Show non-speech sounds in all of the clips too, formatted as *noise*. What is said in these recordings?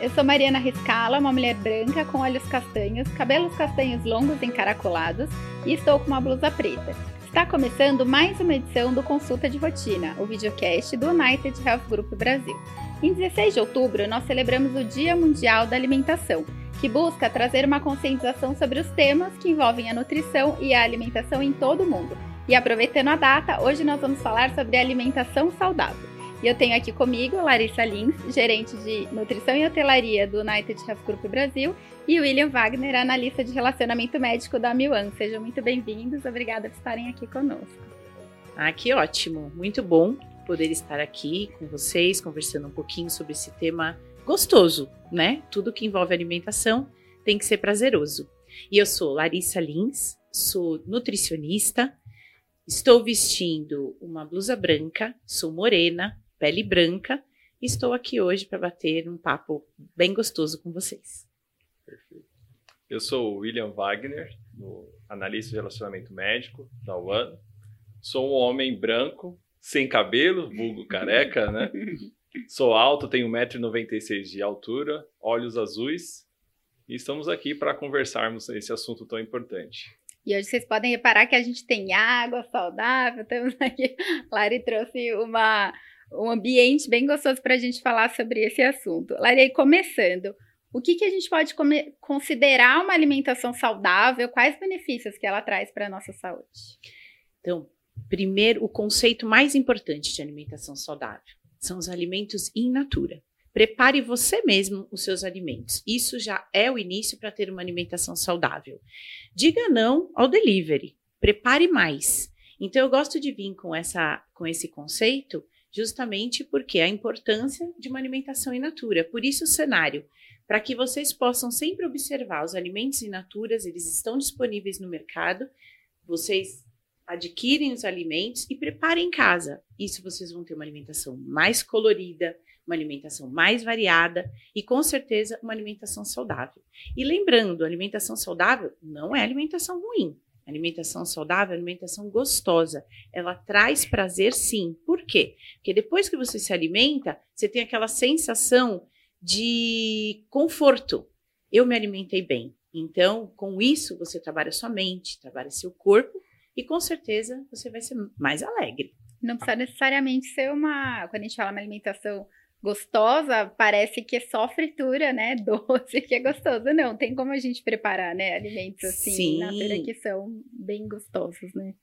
eu sou Mariana Riscala, uma mulher branca com olhos castanhos, cabelos castanhos longos encaracolados e estou com uma blusa preta. Está começando mais uma edição do Consulta de Rotina, o videocast do United Health Group Brasil. Em 16 de outubro, nós celebramos o Dia Mundial da Alimentação, que busca trazer uma conscientização sobre os temas que envolvem a nutrição e a alimentação em todo o mundo. E aproveitando a data, hoje nós vamos falar sobre alimentação saudável. E eu tenho aqui comigo Larissa Lins, gerente de nutrição e hotelaria do United Health Group Brasil, e William Wagner, analista de relacionamento médico da Milan. Sejam muito bem-vindos, obrigada por estarem aqui conosco. Ah, que ótimo, muito bom poder estar aqui com vocês, conversando um pouquinho sobre esse tema gostoso, né? Tudo que envolve alimentação tem que ser prazeroso. E eu sou Larissa Lins, sou nutricionista, estou vestindo uma blusa branca, sou morena, pele branca. E estou aqui hoje para bater um papo bem gostoso com vocês. Perfeito. Eu sou o William Wagner, analista de relacionamento médico da UAN. Sou um homem branco, sem cabelo, vulgo careca, né? *laughs* Sou alto, tenho 1,96m de altura, olhos azuis. E estamos aqui para conversarmos esse assunto tão importante. E hoje vocês podem reparar que a gente tem água saudável, temos aqui. *laughs* Lari trouxe uma, um ambiente bem gostoso para a gente falar sobre esse assunto. Larei, começando, o que, que a gente pode considerar uma alimentação saudável? Quais benefícios que ela traz para a nossa saúde? Então, primeiro, o conceito mais importante de alimentação saudável são os alimentos in natura. Prepare você mesmo os seus alimentos. Isso já é o início para ter uma alimentação saudável. Diga não ao delivery. Prepare mais. Então eu gosto de vir com essa com esse conceito justamente porque a importância de uma alimentação in natura. Por isso o cenário, para que vocês possam sempre observar os alimentos in natura, eles estão disponíveis no mercado. Vocês adquirem os alimentos e preparem em casa. Isso vocês vão ter uma alimentação mais colorida, uma alimentação mais variada e com certeza uma alimentação saudável. E lembrando, alimentação saudável não é alimentação ruim. Alimentação saudável, alimentação gostosa. Ela traz prazer sim. Por quê? Porque depois que você se alimenta, você tem aquela sensação de conforto. Eu me alimentei bem. Então, com isso, você trabalha sua mente, trabalha seu corpo e com certeza você vai ser mais alegre. Não precisa necessariamente ser uma. Quando a gente fala uma alimentação gostosa, parece que é só fritura, né? *laughs* Doce, que é gostoso. Não, tem como a gente preparar, né? Alimentos assim, Sim. na feira que são bem gostosos, né?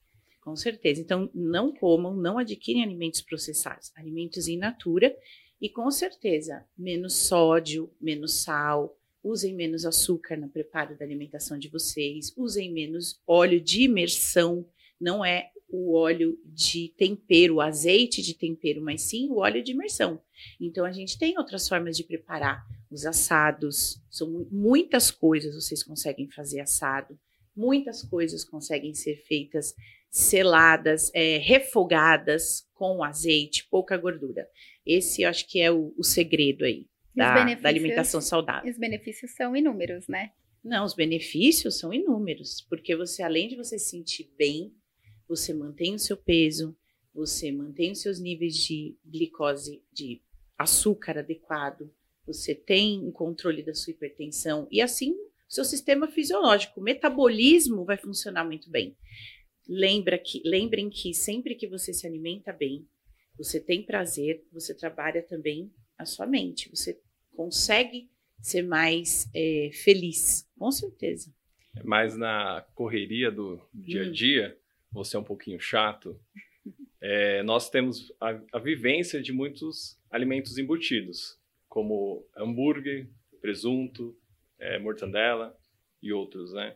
Com certeza. Então, não comam, não adquirem alimentos processados, alimentos in natura. E com certeza menos sódio, menos sal, usem menos açúcar no preparo da alimentação de vocês, usem menos óleo de imersão, não é o óleo de tempero, o azeite de tempero, mas sim o óleo de imersão. Então a gente tem outras formas de preparar os assados, são muitas coisas vocês conseguem fazer assado, muitas coisas conseguem ser feitas seladas, é, refogadas com azeite, pouca gordura. Esse eu acho que é o, o segredo aí da, da alimentação saudável. Os benefícios são inúmeros, né? Não, os benefícios são inúmeros, porque você, além de você se sentir bem, você mantém o seu peso, você mantém os seus níveis de glicose, de açúcar adequado, você tem um controle da sua hipertensão e assim o seu sistema fisiológico, o metabolismo vai funcionar muito bem. Lembra que, lembrem que sempre que você se alimenta bem, você tem prazer, você trabalha também a sua mente, você consegue ser mais é, feliz, com certeza. Mais na correria do dia a hum. dia, você é um pouquinho chato, *laughs* é, nós temos a, a, vivência de muitos alimentos embutidos, como hambúrguer, presunto, é, mortandela e outros, né?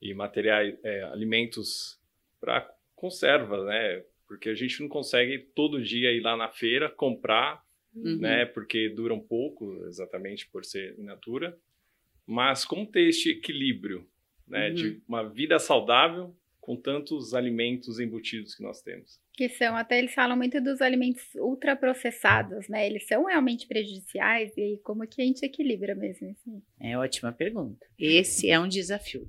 E materiais, é, alimentos para conserva, né? Porque a gente não consegue todo dia ir lá na feira comprar, uhum. né? Porque duram pouco, exatamente por ser in natura. Mas como ter este equilíbrio, né? Uhum. De uma vida saudável com tantos alimentos embutidos que nós temos. Que são, até eles falam muito dos alimentos ultraprocessados, né? Eles são realmente prejudiciais e como que a gente equilibra mesmo assim? É ótima pergunta. Esse é um desafio.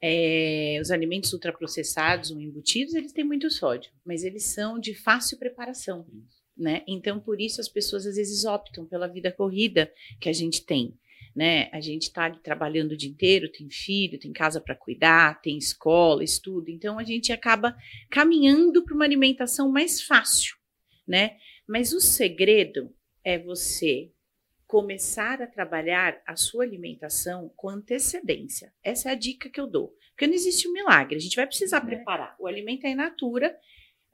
É, os alimentos ultraprocessados ou embutidos, eles têm muito sódio, mas eles são de fácil preparação. né? Então, por isso as pessoas às vezes optam pela vida corrida que a gente tem, né? A gente está trabalhando o dia inteiro, tem filho, tem casa para cuidar, tem escola, estudo, então a gente acaba caminhando para uma alimentação mais fácil, né? Mas o segredo é você começar a trabalhar a sua alimentação com antecedência. Essa é a dica que eu dou. Porque não existe um milagre, a gente vai precisar é. preparar. O alimento é in natura,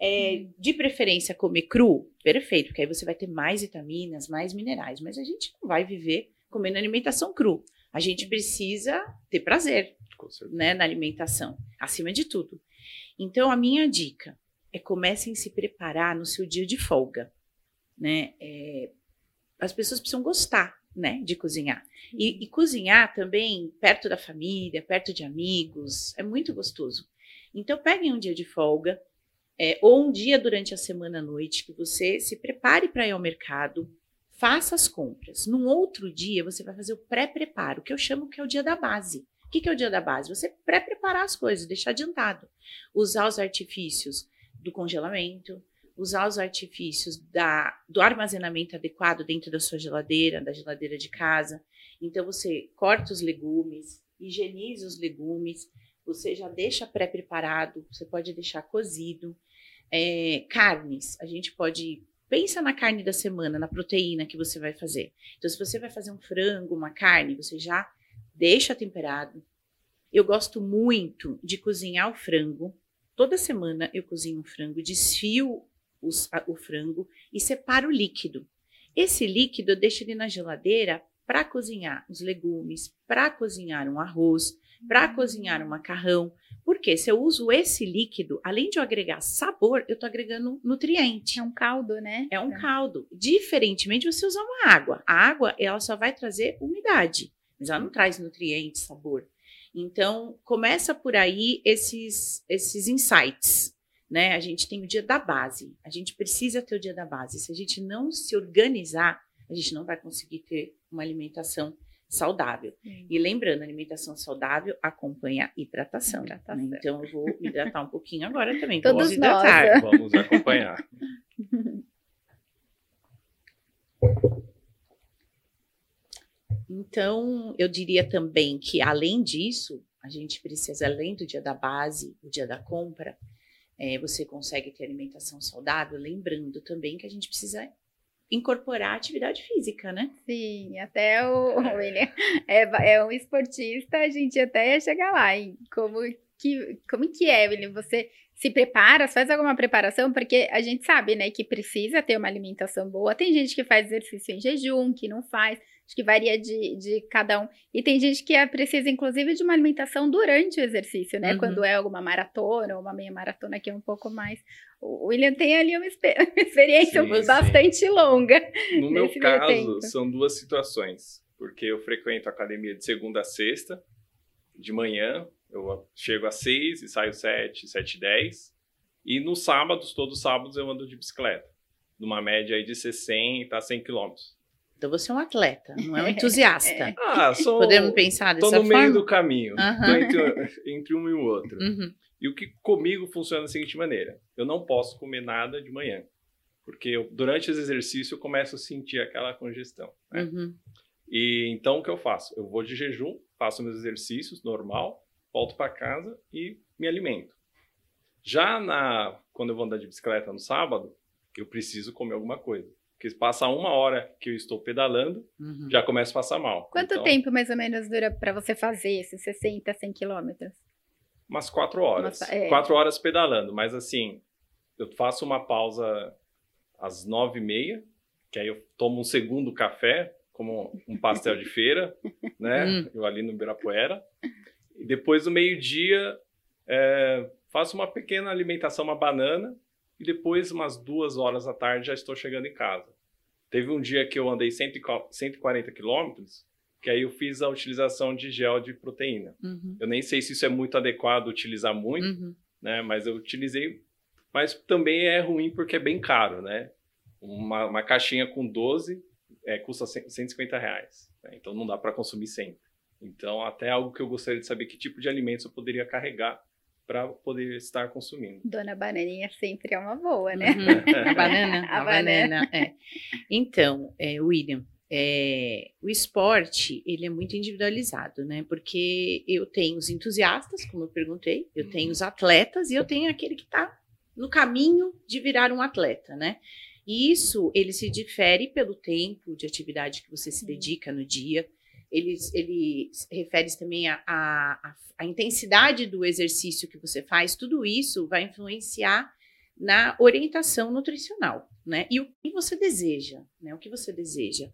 é, hum. de preferência comer cru, perfeito, porque aí você vai ter mais vitaminas, mais minerais, mas a gente não vai viver comendo alimentação cru. A gente precisa ter prazer né, na alimentação, acima de tudo. Então, a minha dica é comecem a se preparar no seu dia de folga. Né? É, as pessoas precisam gostar né, de cozinhar. E, e, cozinhar também perto da família, perto de amigos, é muito gostoso. Então, peguem um dia de folga, é, ou um dia durante a semana à noite que você se prepare para ir ao mercado, faça as compras. Num outro dia, você vai fazer o pré-preparo, que eu chamo que é o dia da base. O que, que é o dia da base? Você pré-preparar as coisas, deixar adiantado. Usar os artifícios do congelamento, usar os artifícios da, do armazenamento adequado dentro da sua geladeira, da geladeira de casa. Então, você corta os legumes, higieniza os legumes, você já deixa pré-preparado, você pode deixar cozido. É, carnes, a gente pode. Pensa na carne da semana, na proteína que você vai fazer. Então, se você vai fazer um frango, uma carne, você já deixa temperado. Eu gosto muito de cozinhar o frango. Toda semana eu cozinho um frango, desfio os, a, o frango e separo o líquido. Esse líquido eu deixo ele na geladeira para cozinhar os legumes, para cozinhar um arroz, para cozinhar um macarrão. Porque se eu uso esse líquido, além de eu agregar sabor, eu estou agregando nutriente. É um caldo, né? É um é. caldo. Diferentemente você usar uma água. A água, ela só vai trazer umidade, mas ela não traz nutriente, sabor. Então, começa por aí esses, esses insights, né? A gente tem o dia da base. A gente precisa ter o dia da base. Se a gente não se organizar, a gente não vai conseguir ter uma alimentação saudável. Hum. E lembrando, alimentação saudável acompanha hidratação. hidratação. Né? Então eu vou me hidratar um pouquinho agora também. Todos vamos hidratar. Nós. Vamos acompanhar. *laughs* Então, eu diria também que, além disso, a gente precisa, além do dia da base, o dia da compra, é, você consegue ter alimentação saudável, lembrando também que a gente precisa incorporar atividade física, né? Sim, até o, William é, *laughs* é um esportista, a gente até ia chegar lá. E como que, como que é, William? Você se prepara, faz alguma preparação? Porque a gente sabe, né, que precisa ter uma alimentação boa. Tem gente que faz exercício em jejum, que não faz. Acho que varia de, de cada um. E tem gente que é, precisa, inclusive, de uma alimentação durante o exercício, né? Uhum. Quando é alguma maratona ou uma meia maratona que é um pouco mais. O William tem ali uma, *laughs* experiência sim, bastante sim. longa. No meu caso, são duas situações. Porque eu frequento a academia de segunda a sexta, de manhã, eu chego às seis e saio sete, sete e dez. E nos sábados, todos os sábados, eu ando de bicicleta. Numa média aí de 60 a 100 quilômetros. Então você é um atleta, não é um *laughs* entusiasta. ah, sou, Podemos pensar dessa forma? Estou no meio do caminho, uhum. entre, entre, um e o outro. Uhum. E o que comigo funciona da seguinte maneira: eu não posso comer nada de manhã, porque eu, durante esse exercício eu começo a sentir aquela congestão. Né? Uhum. E então o que eu faço? Eu vou de jejum, faço meus exercícios normal, volto para casa e me alimento. Já na quando eu vou andar de bicicleta no sábado, eu preciso comer alguma coisa. Porque passa uma hora que eu estou pedalando, uhum. já começa a passar mal. Quanto então, tempo mais ou menos dura para você fazer esses 60, 100 quilômetros? Umas quatro horas. é. Quatro horas pedalando, mas assim, eu faço uma pausa às nove e meia, que aí eu tomo um segundo café, como um pastel de feira, *laughs* né? Hum. Eu ali no Ibirapuera. E depois do meio-dia, é, faço uma pequena alimentação, uma banana, e depois, umas duas horas da tarde, já estou chegando em casa. Teve um dia que eu andei 140 quilômetros, que aí eu fiz a utilização de gel de proteína. Uhum. Eu nem sei se isso é muito adequado utilizar muito, uhum. né? Mas eu utilizei. Mas também é ruim porque é bem caro, né? Uma, uma caixinha com 12 é, custa 150 reais. Né? Então não dá para consumir sempre. Então, até algo que eu gostaria de saber que tipo de alimentos eu poderia carregar para poder estar consumindo. Dona Bananinha sempre é uma boa, né? Uhum. A banana? *laughs* A a, banana, é. Então, é, William, é, o esporte, ele é muito individualizado, né? Porque eu tenho os entusiastas, como eu perguntei, eu tenho os atletas e eu tenho aquele que está no caminho de virar um atleta, né? E isso, ele se difere pelo tempo de atividade que você se dedica no dia, ele, ele refere também à a, a, a, intensidade do exercício que você faz, tudo isso vai influenciar na orientação nutricional, né? E o que você deseja, né? O que você deseja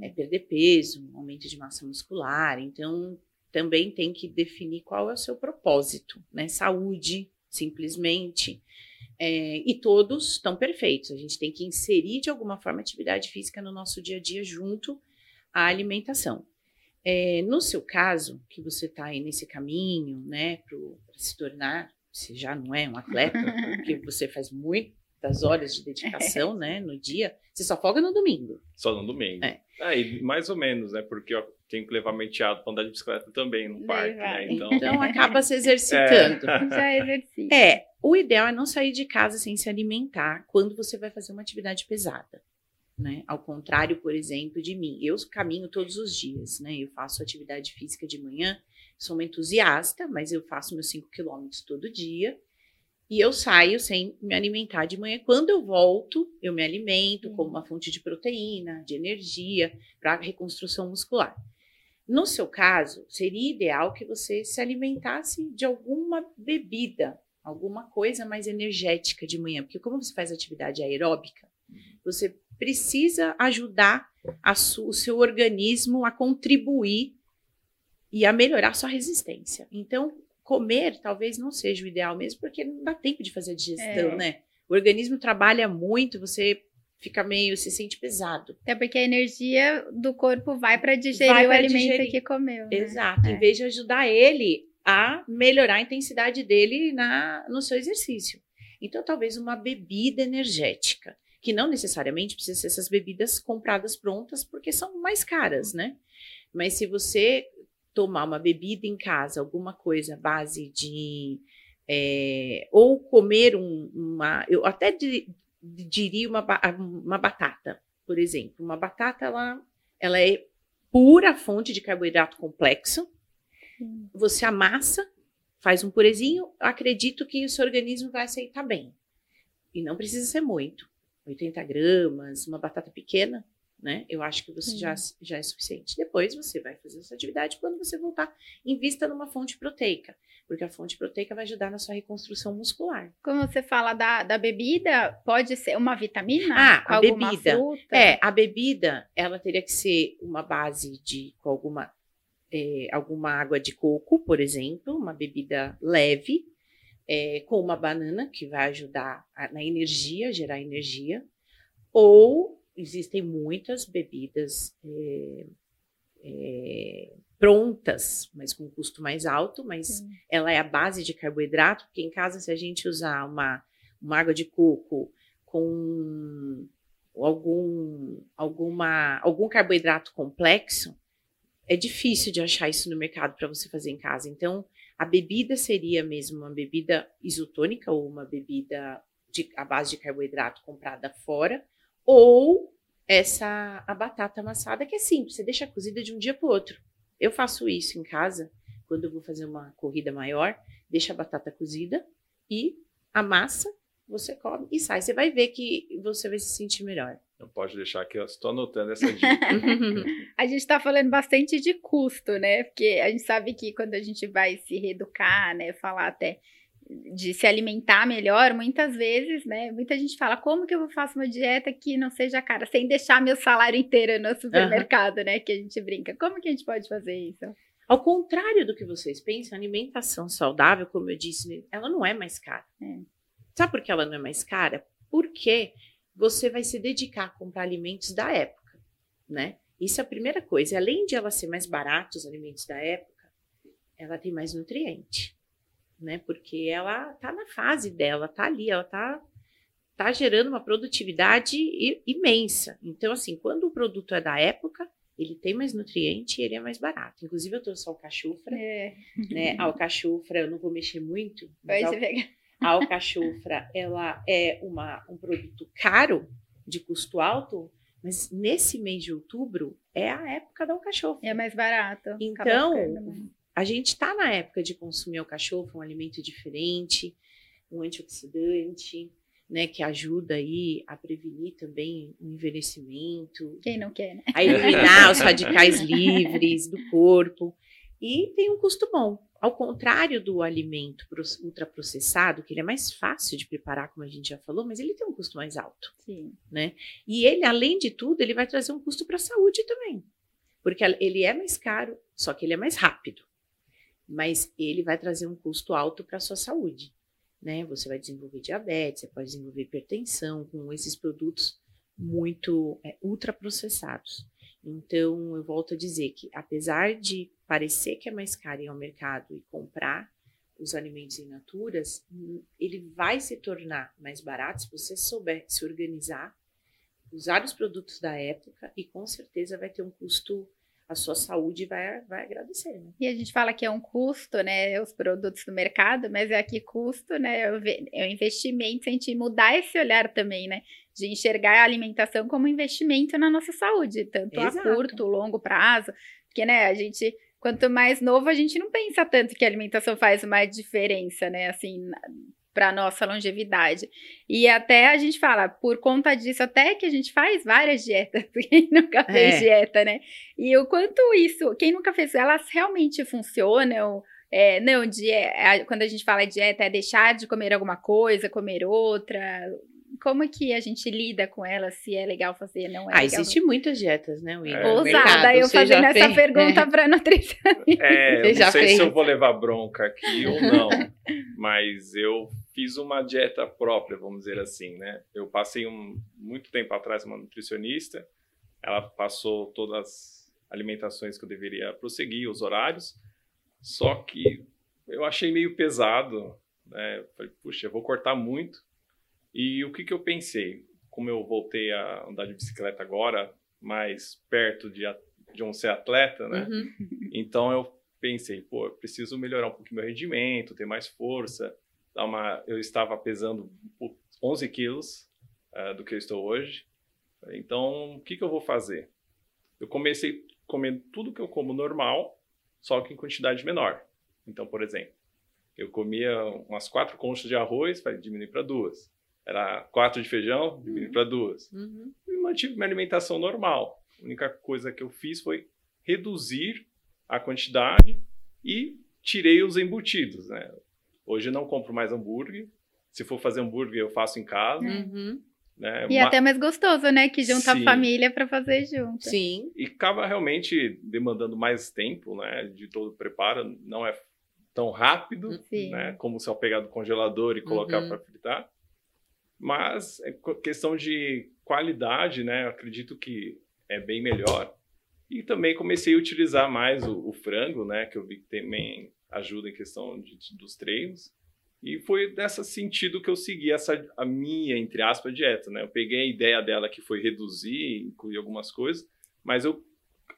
é perder peso, um aumento de massa muscular, então também tem que definir qual é o seu propósito, né? Saúde, simplesmente. É, e todos estão perfeitos. A gente tem que inserir de alguma forma atividade física no nosso dia a dia junto à alimentação. É, no seu caso, que você está aí nesse caminho, né, para se tornar, se já não é um atleta, *laughs* porque você faz muitas horas de dedicação, né, no dia, você só folga no domingo. Só no domingo. É. Ah, e mais ou menos, né, porque eu tenho que levar meu enteado para andar de bicicleta também no parque, né, então... então acaba se exercitando. É. *laughs* Já é exercício. É, o ideal é não sair de casa sem se alimentar quando você vai fazer uma atividade pesada né? Ao contrário, por exemplo, de mim. Eu caminho todos os dias, né? Eu faço atividade física de manhã, sou uma entusiasta, mas eu faço meus 5 quilômetros todo dia. E eu saio sem me alimentar de manhã. Quando eu volto, eu me alimento como uma fonte de proteína, de energia, para reconstrução muscular. No seu caso, seria ideal que você se alimentasse de alguma bebida, alguma coisa mais energética de manhã, porque como você faz atividade aeróbica, você precisa ajudar o seu organismo a contribuir e a melhorar sua resistência. Então, comer talvez não seja o ideal mesmo, porque não dá tempo de fazer a digestão, é. né? O organismo trabalha muito, você fica meio, se sente pesado. É porque a energia do corpo vai para digerir vai o alimento digerir. que comeu. Né? Exato. É. Em vez de ajudar ele a melhorar a intensidade dele na, no seu exercício. Então, talvez uma bebida energética que não necessariamente precisa ser essas bebidas compradas prontas, porque são mais caras, né? Mas se você tomar uma bebida em casa, alguma coisa base de. É, ou comer um, uma. Eu até di, diria uma, uma batata, por exemplo. Uma batata, ela, ela é pura fonte de carboidrato complexo. Você amassa, faz um purezinho, acredito que o seu organismo vai aceitar bem. E não precisa ser muito. 80 gramas, uma batata pequena, né? Eu acho que você já, já é suficiente. Depois você vai fazer essa atividade quando você voltar, invista numa fonte proteica, porque a fonte proteica vai ajudar na sua reconstrução muscular. Quando você fala da, da bebida, pode ser uma vitamina? Ah, a bebida. Fruta? É, a bebida, ela teria que ser uma base de com alguma, é, alguma água de coco, por exemplo, uma bebida leve, é, com uma banana, que vai ajudar a, na energia, gerar energia, ou existem muitas bebidas é, é, prontas, mas com custo mais alto, mas Sim. ela é a base de carboidrato, porque em casa, se a gente usar uma, uma água de coco com algum, alguma, algum carboidrato complexo, é difícil de achar isso no mercado para você fazer em casa. Então, a bebida seria mesmo uma bebida isotônica ou uma bebida de, à base de carboidrato comprada fora, ou essa a batata amassada que é simples, você deixa cozida de um dia para o outro. Eu faço isso em casa quando eu vou fazer uma corrida maior, deixa a batata cozida e a massa você come e sai. Você vai ver que você vai se sentir melhor. Não pode deixar que eu estou anotando essa dica. *laughs* a gente está falando bastante de custo, né? Porque a gente sabe que quando a gente vai se reeducar, né? Falar até de se alimentar melhor, muitas vezes, né? Muita gente fala, como que eu faço uma dieta que não seja cara, sem deixar meu salário inteiro no supermercado, uhum. né? Que a gente brinca. Como que a gente pode fazer isso? Ao contrário do que vocês pensam, a alimentação saudável, como eu disse, ela não é mais cara. É. Sabe por que ela não é mais cara? Porque você vai se dedicar a comprar alimentos da época, né? Isso é a primeira coisa. Além de ela ser mais barata, os alimentos da época, ela tem mais nutriente, né? Porque ela tá na fase dela, tá ali, ela tá tá gerando uma produtividade imensa. Então, assim, quando o produto é da época, ele tem mais nutriente e ele é mais barato. Inclusive, eu trouxe alcachufra. É. Né? A alcachufra, eu não vou mexer muito. Vai se pegar. A alcachufra, ela é uma, um produto caro, de custo alto, mas nesse mês de outubro é a época da alcachofra. É mais barato. acaba Então. A gente está na época de consumir alcachofra, um alimento diferente, um antioxidante, né, que ajuda aí a prevenir também o envelhecimento, Quem não quer, né? a eliminar os radicais livres do corpo. E tem um custo bom. Ao contrário do alimento ultraprocessado, que ele é mais fácil de preparar, como a gente já falou, mas ele tem um custo mais alto. Sim. E ele, além de tudo, ele vai trazer um custo para a saúde também. Porque ele é mais caro, só que ele é mais rápido. Mas ele vai trazer um custo alto para a sua saúde. Né? Você vai desenvolver diabetes, você pode desenvolver hipertensão com esses produtos muito é, ultraprocessados. Então, eu volto a dizer que, apesar de parecer que é mais caro ir ao mercado e comprar os alimentos in naturas, hum, ele vai se tornar mais barato se você souber se organizar, usar os produtos da época e com certeza vai ter um custo, a sua saúde vai, vai agradecer. Né? E a gente fala que é um custo, né? Os produtos do mercado, mas é aqui custo, né? É o é o investimento, a gente mudar esse olhar também, né? De enxergar a alimentação como investimento na nossa saúde, tanto a Exato. curto, longo prazo. Porque, né, a gente, quanto mais novo, a gente não pensa tanto que a alimentação faz uma diferença, né? Assim, para nossa longevidade. E até a gente fala, por conta disso, até que a gente faz várias dietas, *laughs* porque quem nunca fez É. dieta, né? E o quanto isso, quem nunca fez, elas realmente funcionam. É, não, die- a- quando a gente fala dieta, é deixar de comer alguma coisa, comer outra. Como é que a gente lida com elas? Se é legal fazer, não é Ah, legal existem muitas dietas, né, Will? É, Ousada mercado, eu fazendo essa fez- pergunta É. para nutricionista. É, eu *laughs* já não sei fez? se eu vou levar bronca aqui ou *laughs* não, mas eu fiz uma dieta própria, vamos dizer assim, né? Eu passei um, muito tempo atrás uma nutricionista, ela passou todas as alimentações que eu deveria prosseguir, os horários, só que eu achei meio pesado, né? Eu Falei, puxa, eu vou cortar muito. E o que que eu pensei? Como eu voltei a andar de bicicleta agora, mais perto de, de um ser atleta, né? Uhum. *laughs* Então eu pensei, pô, eu preciso melhorar um pouquinho meu rendimento, ter mais força. Dar uma... Eu estava pesando pô, 11 quilos ah, do que eu estou hoje. Então, o que, que eu vou fazer? Eu comecei comendo tudo que eu como normal, só que em quantidade menor. Então, por exemplo, eu comia umas quatro conchas de arroz, falei, diminui para duas. Era quatro de feijão, diminui para duas Uhum. e mantive minha alimentação normal. A única coisa que eu fiz foi reduzir a quantidade e tirei os embutidos, né? Hoje eu não compro mais hambúrguer. Se for fazer hambúrguer, eu faço em casa, Uhum. né? E Ma- até mais gostoso, né? Que junta a família para fazer junto. Sim. E acaba realmente demandando mais tempo, né? De todo o preparo. Não é tão rápido, Sim. né? Como se eu pegar do congelador e colocar Uhum. para fritar. Mas é questão de qualidade, né? Acredito que é bem melhor. E também comecei a utilizar mais o, o frango, né? Que eu vi que também ajuda em questão de- dos treinos. E foi nesse sentido que eu segui essa a minha, entre aspas, dieta, né? Eu peguei a ideia dela que foi reduzir, incluir algumas coisas, mas eu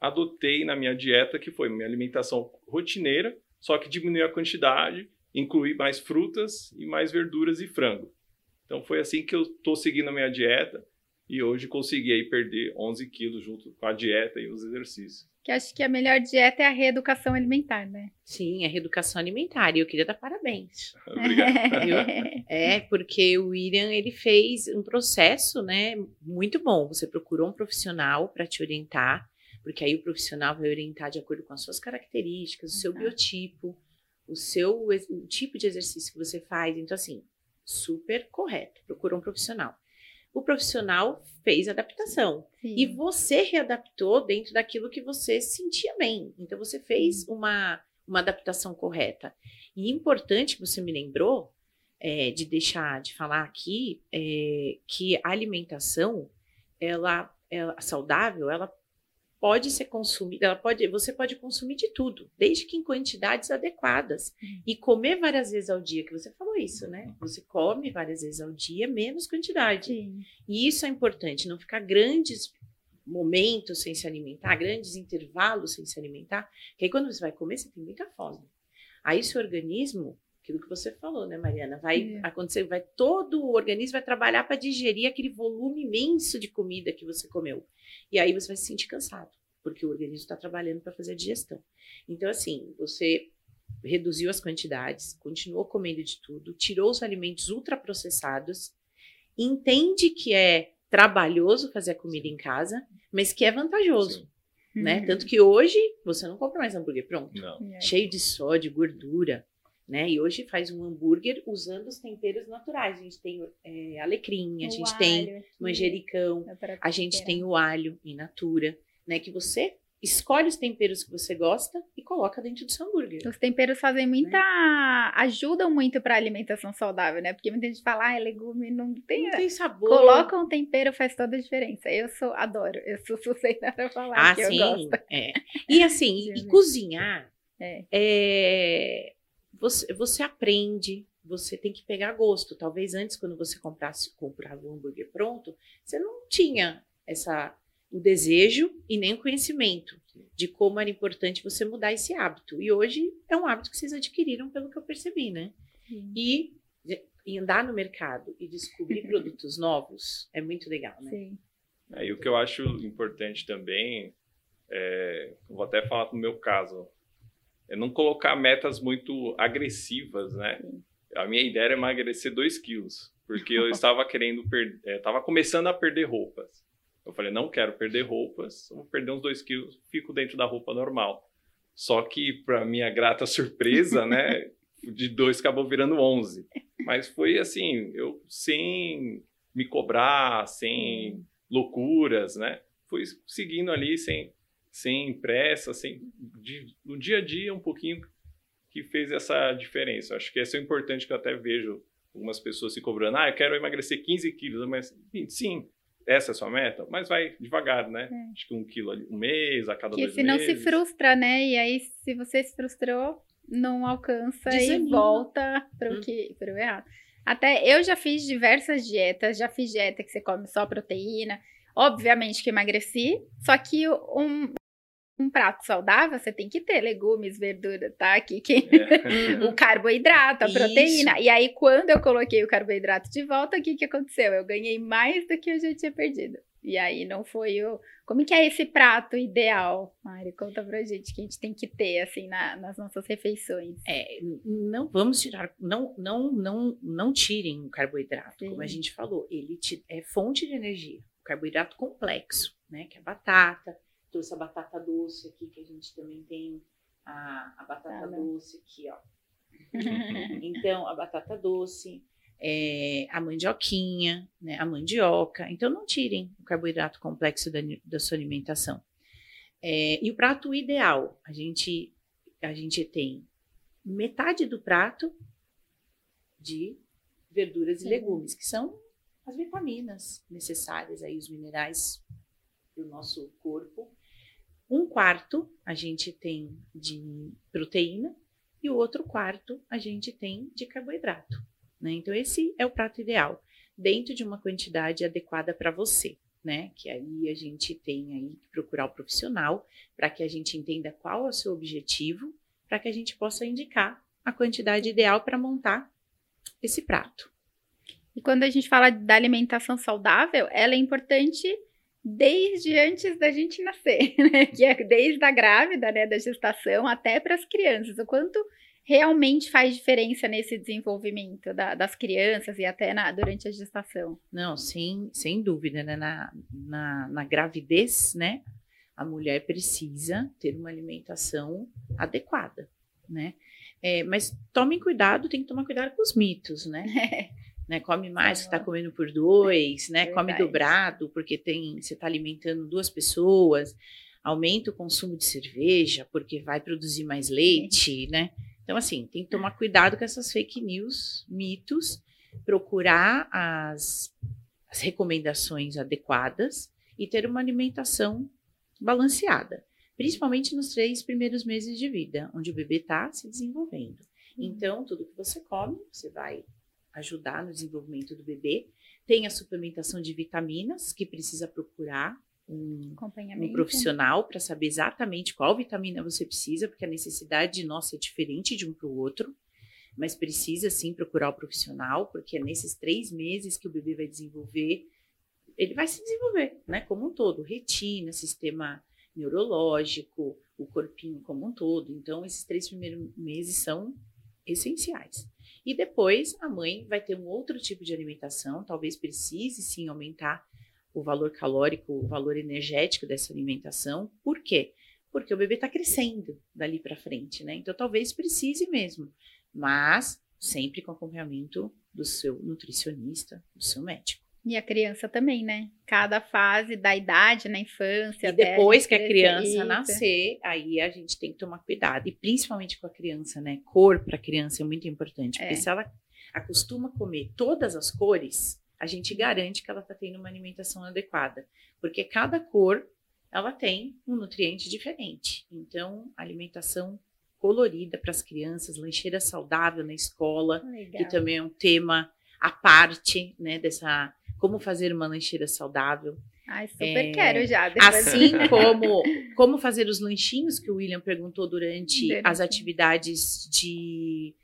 adotei na minha dieta que foi minha alimentação rotineira, só que diminuir a quantidade, incluir mais frutas e mais verduras e frango. Então foi assim que eu estou seguindo a minha dieta e hoje consegui aí perder 11 quilos junto com a dieta e os exercícios. Que acho que a melhor dieta é a reeducação alimentar, né? Sim, a reeducação alimentar. E eu queria dar parabéns. *laughs* Obrigado. É, porque o William, ele fez um processo, né, muito bom. Você procurou um profissional para te orientar, porque aí o profissional vai orientar de acordo com as suas características, o seu Exato. biotipo, o seu o tipo de exercício que você faz. Então, assim, super correto. Procurou um profissional. O profissional fez a adaptação. Sim. E você readaptou dentro daquilo que você sentia bem. Então você fez uma, uma adaptação correta. E importante que você me lembrou é, de deixar de falar aqui é, que a alimentação ela, ela saudável ela pode ser consumida, ela pode, você pode consumir de tudo, desde que em quantidades adequadas. E comer várias vezes ao dia, que você falou isso, né? Você come várias vezes ao dia, menos quantidade. Sim. E isso é importante, não ficar grandes momentos sem se alimentar, grandes intervalos sem se alimentar, que aí quando você vai comer, você tem muita fome. Aí seu organismo, aquilo que você falou, né, Mariana, vai é. acontecer, vai todo o organismo vai trabalhar para digerir aquele volume imenso de comida que você comeu. E aí você vai se sentir cansado, porque o organismo está trabalhando para fazer a digestão. Então, assim, você reduziu as quantidades, continuou comendo de tudo, tirou os alimentos ultraprocessados, entende que é trabalhoso fazer a comida em casa, mas que é vantajoso. Sim. Né? Uhum. Tanto que hoje você não compra mais hambúrguer pronto, não. É. cheio de sódio, gordura. Né? E hoje faz um hambúrguer usando os temperos naturais. A gente tem é, alecrim, a o gente tem manjericão, a gente tem o alho in natura, né? Que você escolhe os temperos que você gosta e coloca dentro do seu hambúrguer. Os temperos fazem muita. Né? ajudam muito para alimentação saudável, né? Porque muita gente fala, ah, legume não tem. Não tem sabor. Coloca um tempero, faz toda a diferença. Eu sou, adoro. Eu sou *laughs* suspeita para falar ah, que sim, eu gosto. É. E assim, e *laughs* cozinhar. É. é. Você, você aprende, você tem que pegar gosto. Talvez antes, quando você comprasse, comprava o hambúrguer pronto, você não tinha essa o desejo e nem o conhecimento de como era importante você mudar esse hábito. E hoje é um hábito que vocês adquiriram, pelo que eu percebi, né? Sim. E, e andar no mercado e descobrir produtos *laughs* novos é muito legal, né? Sim. É, o que eu acho importante também, é, vou até falar no meu caso, é não colocar metas muito agressivas, né? A minha ideia era emagrecer 2 quilos, porque eu *laughs* estava querendo, estava é, começando a perder roupas. Eu falei, não quero perder roupas, vou perder uns dois quilos, fico dentro da roupa normal. Só que, para minha grata *laughs* surpresa, né, de dois acabou virando 11. Mas foi assim, eu sem me cobrar, sem loucuras, né? Fui seguindo ali sem, sem pressa, sem, de, no dia a dia um pouquinho que fez essa diferença. Acho que é importante que eu até vejo algumas pessoas se cobrando. Ah, eu quero emagrecer 15 quilos, mas sim, essa é a sua meta, mas vai devagar, né? É. Acho que um quilo ali, um mês, a cada que dois meses. Que se não se frustra, né? E aí, se você se frustrou, não alcança Desanima. e volta para o hum. que para o errado. Até eu já fiz diversas dietas, já fiz dieta que você come só proteína. Obviamente que emagreci, só que um, um prato saudável, você tem que ter legumes, verdura, tá? Aqui que... É. *laughs* o carboidrato, a proteína. Isso. E aí, quando eu coloquei o carboidrato de volta, o que, que aconteceu? Eu ganhei mais do que eu já tinha perdido. E aí não foi o. Como que é esse prato ideal? Mari, conta pra gente que a gente tem que ter, assim, na, nas nossas refeições. É, não vamos tirar, não, não, não, não tirem o carboidrato, Sim. como a gente falou. Ele te, é fonte de energia. O carboidrato complexo, né? Que é a batata, trouxe a batata doce aqui, que a gente também tem a, a batata ah, doce aqui, ó. *laughs* então, a batata doce, é, a mandioquinha, né, a mandioca. Então, não tirem o carboidrato complexo da, da sua alimentação. É, e o prato ideal, a gente, a gente tem metade do prato de verduras e legumes, que são as vitaminas necessárias, aí, os minerais para o nosso corpo. Um quarto a gente tem de proteína e o outro quarto a gente tem de carboidrato. Né? Então, esse é o prato ideal, dentro de uma quantidade adequada para você. Né? Que aí a gente tem aí que procurar o profissional para que a gente entenda qual é o seu objetivo, para que a gente possa indicar a quantidade ideal para montar esse prato. E quando a gente fala da alimentação saudável, ela é importante desde antes da gente nascer, *laughs* né? Que é desde a grávida, né, da gestação até para as crianças. O quanto realmente faz diferença nesse desenvolvimento da, das crianças e até na, durante a gestação. Não, sem, sem dúvida, né? Na, na, na gravidez, né? A mulher precisa ter uma alimentação adequada, né? É, mas tomem cuidado, tem que tomar cuidado com os mitos, né? *laughs* né? Come mais, que está comendo por dois, né? Come dobrado, porque tem, você está alimentando duas pessoas. Aumenta o consumo de cerveja, porque vai produzir mais leite, né? Então, assim, tem que tomar cuidado com essas fake news, mitos, procurar as, as recomendações adequadas e ter uma alimentação balanceada, principalmente nos três primeiros meses de vida, onde o bebê está se desenvolvendo. Uhum. Então, tudo que você come, você vai ajudar no desenvolvimento do bebê. Tem a suplementação de vitaminas, que precisa procurar um, um profissional para saber exatamente qual vitamina você precisa, porque a necessidade de nós é diferente de um para o outro, mas precisa sim procurar o profissional, porque é nesses três meses que o bebê vai desenvolver, ele vai se desenvolver, né, como um todo, retina, sistema neurológico, o corpinho como um todo. Então, esses três primeiros meses são essenciais. E depois a mãe vai ter um outro tipo de alimentação, talvez precise sim aumentar o valor calórico, o valor energético dessa alimentação. Por quê? Porque o bebê está crescendo dali para frente, né? Então talvez precise mesmo, mas sempre com acompanhamento do seu nutricionista, do seu médico. E a criança também, né? Cada fase da idade na infância. E depois a que a criança nascer, aí a gente tem que tomar cuidado. E principalmente com a criança, né? Cor para a criança é muito importante. Porque é. se ela acostuma comer todas as cores, a gente garante que ela está tendo uma alimentação adequada. Porque cada cor, ela tem um nutriente diferente. Então, alimentação colorida para as crianças, lancheira saudável na escola, Legal. que também é um tema à parte, né, dessa como fazer uma lancheira saudável. Ai, super é, quero já. Assim *laughs* como como fazer os lanchinhos que o William perguntou durante as atividades de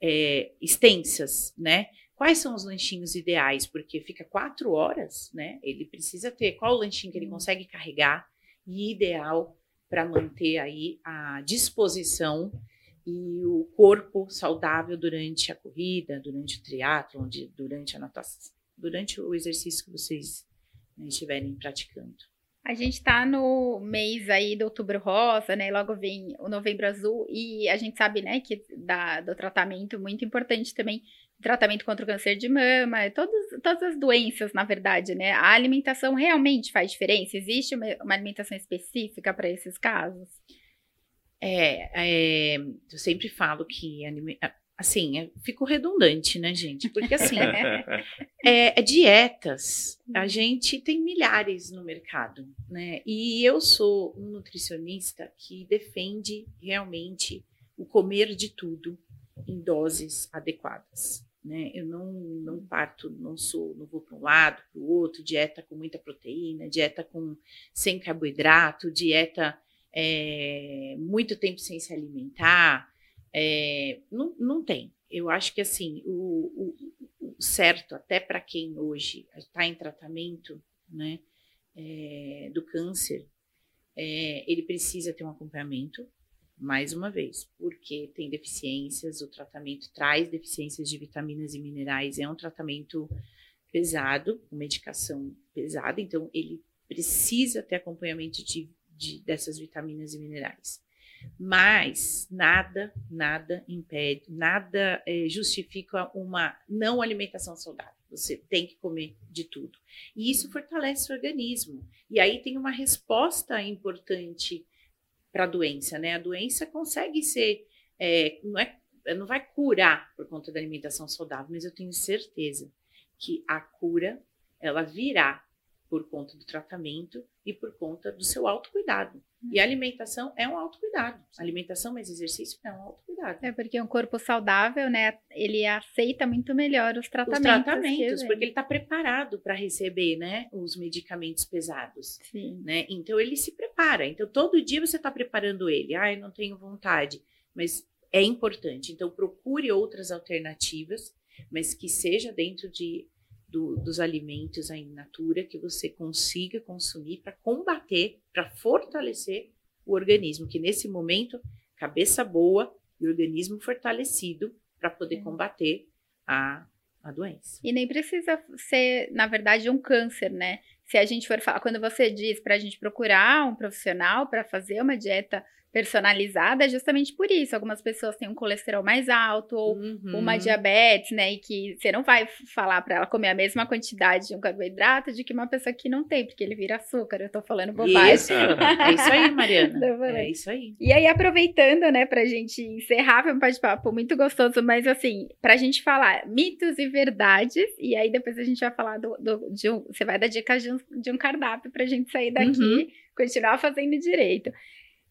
é, extensas, né? Quais são os lanchinhos ideais? Porque fica quatro horas, né? Ele precisa ter qual o lanchinho que ele hum. consegue carregar e ideal para manter aí a disposição e o corpo saudável durante a corrida, durante o triatlo, durante a natação, durante o exercício que vocês né, estiverem praticando. A gente está no mês aí do outubro rosa, né? Logo vem o novembro azul e a gente sabe, né, que da, do tratamento muito importante também, tratamento contra o câncer de mama, todas, todas as doenças, na verdade, né? A alimentação realmente faz diferença? Existe uma, uma alimentação específica para esses casos? É, é, eu sempre falo que assim, eu fico redundante, né, gente? Porque assim, *laughs* é, é, dietas, a gente tem milhares no mercado, né? E eu sou um nutricionista que defende realmente o comer de tudo em doses adequadas. Né? Eu não, não parto, não sou, não vou para um lado, para o outro, dieta com muita proteína, dieta com sem carboidrato, dieta é, muito tempo sem se alimentar, é, não, não tem. Eu acho que assim, o, o, o certo, até para quem hoje está em tratamento né, é, do câncer, é, ele precisa ter um acompanhamento, mais uma vez, porque tem deficiências, o tratamento traz deficiências de vitaminas e minerais, é um tratamento pesado, com medicação pesada, então ele precisa ter acompanhamento de, de, dessas vitaminas e minerais. Mas nada, nada impede, nada é, justifica uma não alimentação saudável. Você tem que comer de tudo. E isso fortalece o organismo. E aí tem uma resposta importante para a doença, né? A doença consegue ser, é, não, é, não vai curar por conta da alimentação saudável, mas eu tenho certeza que a cura ela virá por conta do tratamento e por conta do seu autocuidado. E a alimentação é um autocuidado. Alimentação mais exercício é um autocuidado. É porque um corpo saudável, né, ele aceita muito melhor os tratamentos. Os tratamentos, porque ele está preparado para receber, né, os medicamentos pesados. Sim. Né? Então ele se prepara. Então todo dia você está preparando ele. Ai, não tenho vontade. Mas é importante. Então procure outras alternativas, mas que seja dentro de do, dos alimentos aí in natura que você consiga consumir para combater, para fortalecer o organismo, que nesse momento, cabeça boa e organismo fortalecido para poder é. combater a, a doença. E nem precisa ser, na verdade, um câncer, né? Se a gente for falar, quando você diz para a gente procurar um profissional para fazer uma dieta personalizada é justamente por isso. Algumas pessoas têm um colesterol mais alto ou uhum. uma diabetes, né? E que você não vai falar para ela comer a mesma quantidade de um carboidrato de que uma pessoa que não tem, porque ele vira açúcar. Eu tô falando bobagem. Isso, é isso aí, Mariana. *laughs* é isso aí. E aí, aproveitando, né, pra gente encerrar, foi um bate-papo muito gostoso, mas assim, pra gente falar mitos e verdades, e aí depois a gente vai falar do, do de um, você vai dar dicas de um, de um cardápio pra gente sair daqui, uhum. continuar fazendo direito.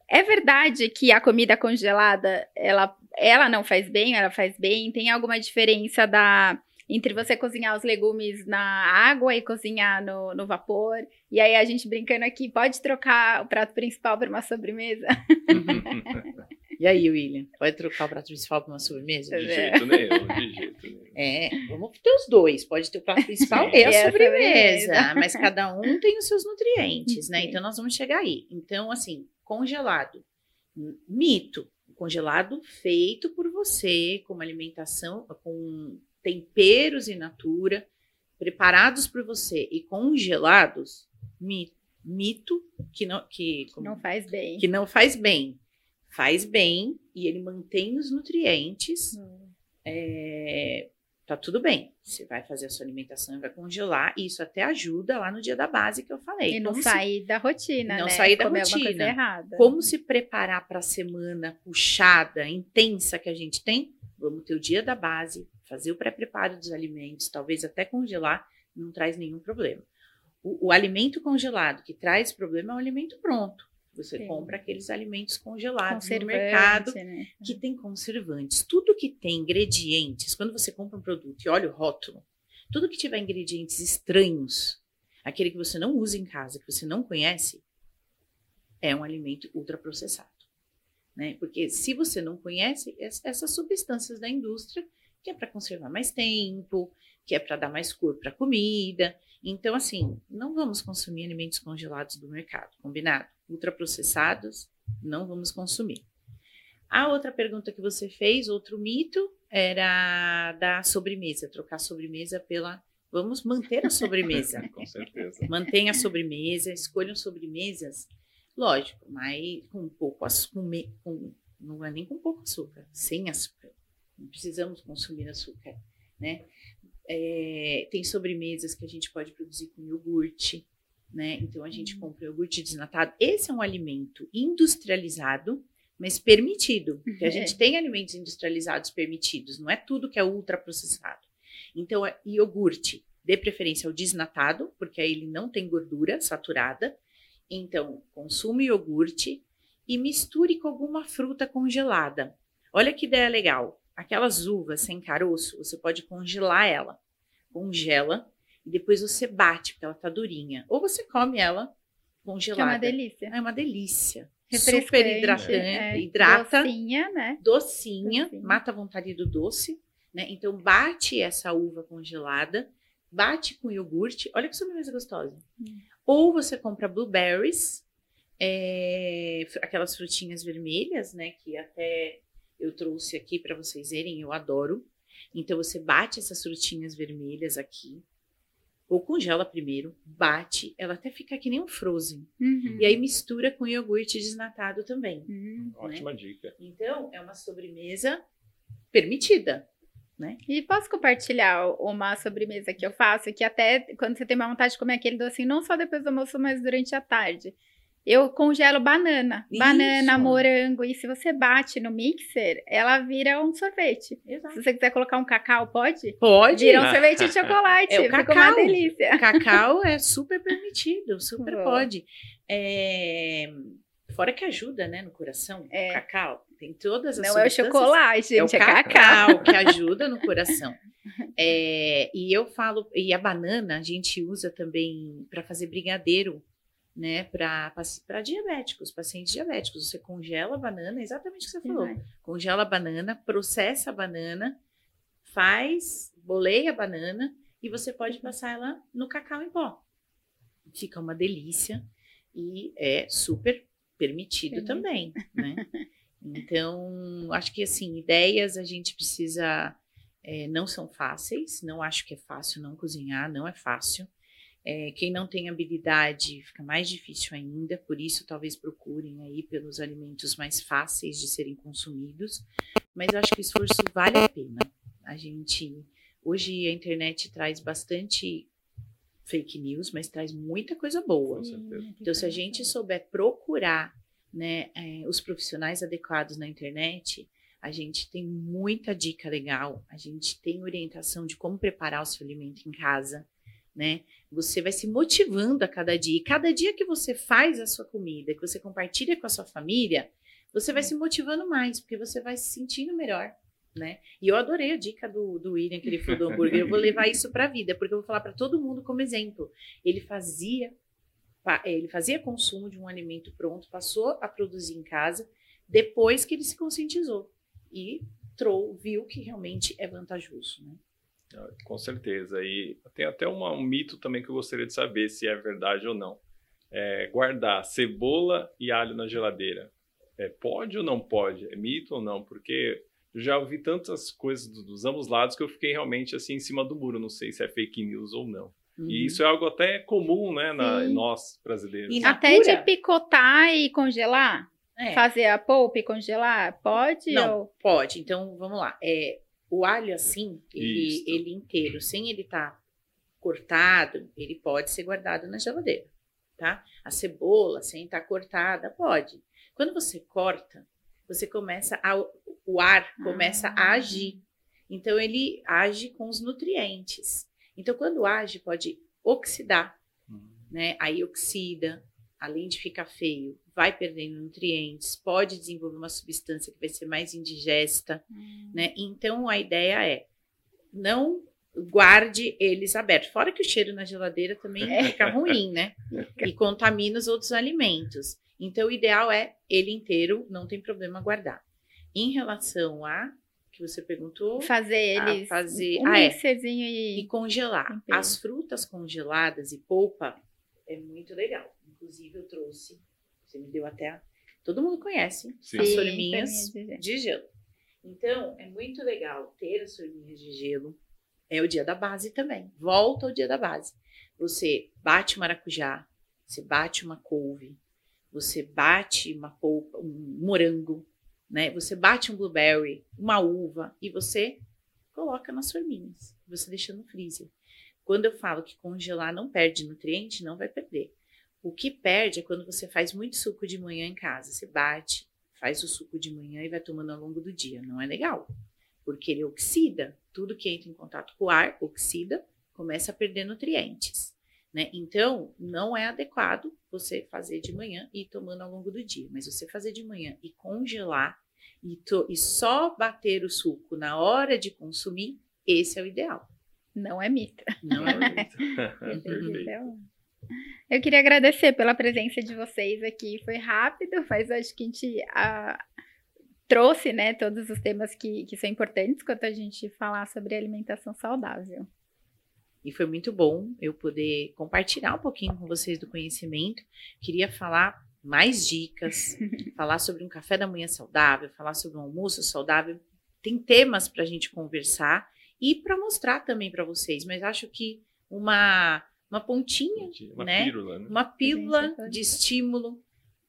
É verdade que a comida congelada, ela, ela não faz bem, ela faz bem? Tem alguma diferença da entre você cozinhar os legumes na água e cozinhar no, no vapor. E aí a gente brincando aqui, pode trocar o prato principal para uma sobremesa? *laughs* E aí, William, pode trocar o prato principal para uma sobremesa? De jeito nenhum, de jeito nenhum. É, vamos ter os dois. Pode ter o prato principal e a E a sobremesa, sobremesa. mas cada um tem os seus nutrientes, né? Então nós vamos chegar aí. Então, assim, congelado. Mito. Congelado feito por você, com uma alimentação, com temperos in natura, preparados por você e congelados, mi- mito que não, que, como- Não faz bem. que não faz bem. Faz bem e ele mantém os nutrientes é, tá tudo bem. Você vai fazer a sua alimentação e vai congelar. E isso até ajuda lá no dia da base que eu falei. E não Como se- sair da rotina, não né? sair da Comer rotina. errada. como se preparar para a semana puxada, intensa que a gente tem? Vamos ter o dia da base, fazer o pré-preparo dos alimentos, talvez até congelar, não traz nenhum problema. O, o alimento congelado que traz problema é o alimento pronto. Você Sim. compra aqueles alimentos congelados no mercado né? que tem conservantes. Tudo que tem ingredientes, quando você compra um produto e olha o rótulo, tudo que tiver ingredientes estranhos, aquele que você não usa em casa, que você não conhece, é um alimento ultraprocessado. Né? Porque se você não conhece es- essas substâncias da indústria, que é para conservar mais tempo, que é para dar mais cor para a comida. Então, assim, não vamos consumir alimentos congelados do mercado, combinado? Ultraprocessados, não vamos consumir. A outra pergunta que você fez, outro mito, era da sobremesa, trocar a sobremesa pela. Vamos manter a sobremesa. *laughs* Com certeza. Mantenha a sobremesa, escolham sobremesas, lógico, mas com pouco açúcar, com, não é nem com pouco açúcar, sem açúcar. Não precisamos consumir açúcar, né? É, tem sobremesas que a gente pode produzir com iogurte, né? Então a gente compra iogurte desnatado. Esse é um alimento industrializado, mas permitido. *laughs* Porque a gente tem alimentos industrializados permitidos, não é tudo que é ultraprocessado. Então, é iogurte, dê preferência ao desnatado, porque aí ele não tem gordura saturada. Então, consuma iogurte e misture com alguma fruta congelada. Olha que ideia legal. Aquelas uvas sem caroço, você pode congelar ela. Congela e depois você bate, porque ela tá durinha. Ou você come ela Que é congelada. uma delícia. É uma delícia. Super hidratante, é, hidrata Docinha, né? docinha, Docinho. mata a vontade do doce, né? Então bate essa uva congelada, bate com iogurte, olha que sobremesa gostosa. Hum. Ou você compra blueberries, é, aquelas frutinhas vermelhas, né? Que até eu trouxe aqui para vocês verem, eu adoro. Então você bate essas frutinhas vermelhas aqui, ou congela primeiro, bate, ela até fica que nem um frozen. Uhum. E aí mistura com iogurte desnatado também. Hum. Ótima dica. Então, é uma sobremesa permitida. E posso compartilhar uma sobremesa que eu faço, que até quando você tem uma vontade de comer aquele docinho, não só depois do almoço, mas durante a tarde. Eu congelo banana, Isso. banana, morango, e se você bate no mixer, ela vira um sorvete. Se você quiser colocar um cacau, pode? Pode. Vira um sorvete de chocolate, É o fica uma cacau. delícia. Cacau é super permitido, super Boa. pode. É, Fora que ajuda, né, no coração. É. O cacau. Tem todas as Não é o chocolate, É o gente, é, cacau. cacau que ajuda no coração. *laughs* É, e eu falo, e a banana a gente usa também para fazer brigadeiro, né? Para diabéticos, pacientes diabéticos. Você congela a banana, exatamente o que você falou. Demais. Congela a banana, processa a banana, faz, boleia a banana e você pode passar ela no cacau em pó. Fica uma delícia e é super permitido Sim. também, né? *laughs* Então, acho que assim, ideias a gente precisa. é, não são fáceis, não acho que é fácil não cozinhar, não é fácil. É, quem não tem habilidade fica mais difícil ainda, por isso talvez procurem aí pelos alimentos mais fáceis de serem consumidos. Mas eu acho que o esforço vale a pena. A gente. Hoje a internet traz bastante fake news, mas traz muita coisa boa. Certeza. Então, se a gente souber procurar né, eh, os profissionais adequados na internet, a gente tem muita dica legal, a gente tem orientação de como preparar o seu alimento em casa, né? Você vai se motivando a cada dia. E cada dia que você faz a sua comida, que você compartilha com a sua família, você vai se motivando mais, porque você vai se sentindo melhor. né? E eu adorei a dica do, do William que ele falou do hambúrguer. Eu vou *laughs* levar isso para a vida, porque eu vou falar para todo mundo como exemplo. Ele fazia ele fazia consumo de um alimento pronto, passou a produzir em casa depois que ele se conscientizou e trou, viu que realmente é vantajoso, né? Com certeza. E tem até uma, um mito também que eu gostaria de saber se é verdade ou não. É, guardar cebola e alho na geladeira. É, pode ou não pode? É mito ou não? Porque eu já ouvi tantas coisas dos ambos lados que eu fiquei realmente assim em cima do muro. Não sei se é fake news ou não. Uhum. E isso é algo até comum, né, na, nós brasileiros. E até de picotar e congelar? É. Fazer a polpa e congelar? Pode? Não, ou... pode. Então, vamos lá. É, o alho, assim, ele, ele inteiro, sem ele estar tá cortado, ele pode ser guardado na geladeira, tá? A cebola, sem estar tá cortada, pode. Quando você corta, você começa a, o ar começa ah. a agir. Então ele age com os nutrientes. Então quando age pode oxidar, uhum. né? Aí oxida, além de ficar feio, vai perdendo nutrientes, pode desenvolver uma substância que vai ser mais indigesta, uhum. né? Então a ideia é não guarde eles abertos. Fora que o cheiro na geladeira também é. fica ruim, né? E contamina os outros alimentos. Então, o ideal é ele inteiro, não tem problema guardar. Em relação a que você perguntou, fazer eles fazer um ah, é, e, e congelar. Tempero. As frutas congeladas e polpa é muito legal. Inclusive eu trouxe, você me deu até todo mundo conhece Sim. as forminhas de gelo. Então, é muito legal ter as forminhas de gelo. É o dia da base também. Volta ao dia da base. Você bate maracujá, você bate uma couve, você bate uma polpa, um morango, né? Você bate um blueberry, uma uva e você coloca nas forminhas. Você deixa no freezer. Quando eu falo que congelar não perde nutriente, não vai perder. O que perde é quando você faz muito suco de manhã em casa. Você bate, faz o suco de manhã e vai tomando ao longo do dia. Não é legal, porque ele oxida. Tudo que entra em contato com o ar oxida, começa a perder nutrientes. Né? Então, não é adequado você fazer de manhã e ir tomando ao longo do dia, mas você fazer de manhã e congelar e, to, e só bater o suco na hora de consumir, esse é o ideal. Não é mito. Não é mito. *laughs* Eu queria agradecer pela presença de vocês aqui. Foi rápido, mas acho que a gente a, trouxe né, todos os temas que, que são importantes quando a gente falar sobre alimentação saudável. E foi muito bom eu poder compartilhar um pouquinho com vocês do conhecimento. Queria falar mais dicas, *laughs* falar sobre um café da manhã saudável, falar sobre um almoço saudável. Tem temas para a gente conversar e para mostrar também para vocês. Mas acho que uma, uma pontinha, uma né? Pílula, né? Uma pílula de estímulo.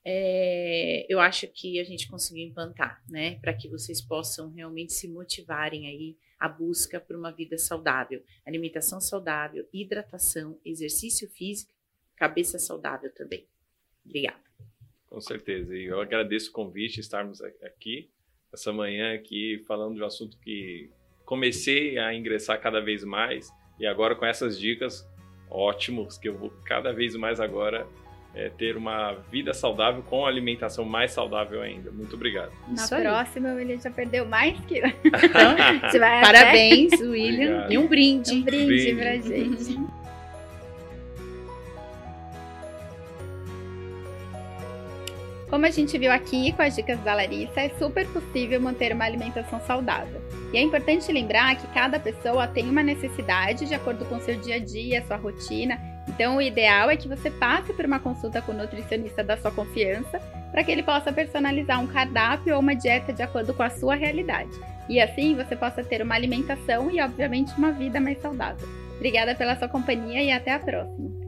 É, eu acho que a gente conseguiu implantar, né? Para que vocês possam realmente se motivarem aí a busca por uma vida saudável, alimentação saudável, hidratação, exercício físico, cabeça saudável também. Obrigada. Com certeza. E eu agradeço o convite, estarmos aqui essa manhã aqui falando de um assunto que comecei a ingressar cada vez mais e agora com essas dicas ótimos que eu vou cada vez mais agora é, ter uma vida saudável com alimentação mais saudável ainda. Muito obrigado. Na Isso próxima, aí. o William já perdeu mais que. *laughs* Parabéns, até... William. Obrigado. E um brinde. Um brinde, brinde. pra gente. Como a gente viu aqui com as dicas da Larissa, é super possível manter uma alimentação saudável. E é importante lembrar que cada pessoa tem uma necessidade de acordo com seu dia a dia, sua rotina então, o ideal é que você passe por uma consulta com o nutricionista da sua confiança para que ele possa personalizar um cardápio ou uma dieta de acordo com a sua realidade. E assim você possa ter uma alimentação e, obviamente, uma vida mais saudável. Obrigada pela sua companhia e até a próxima!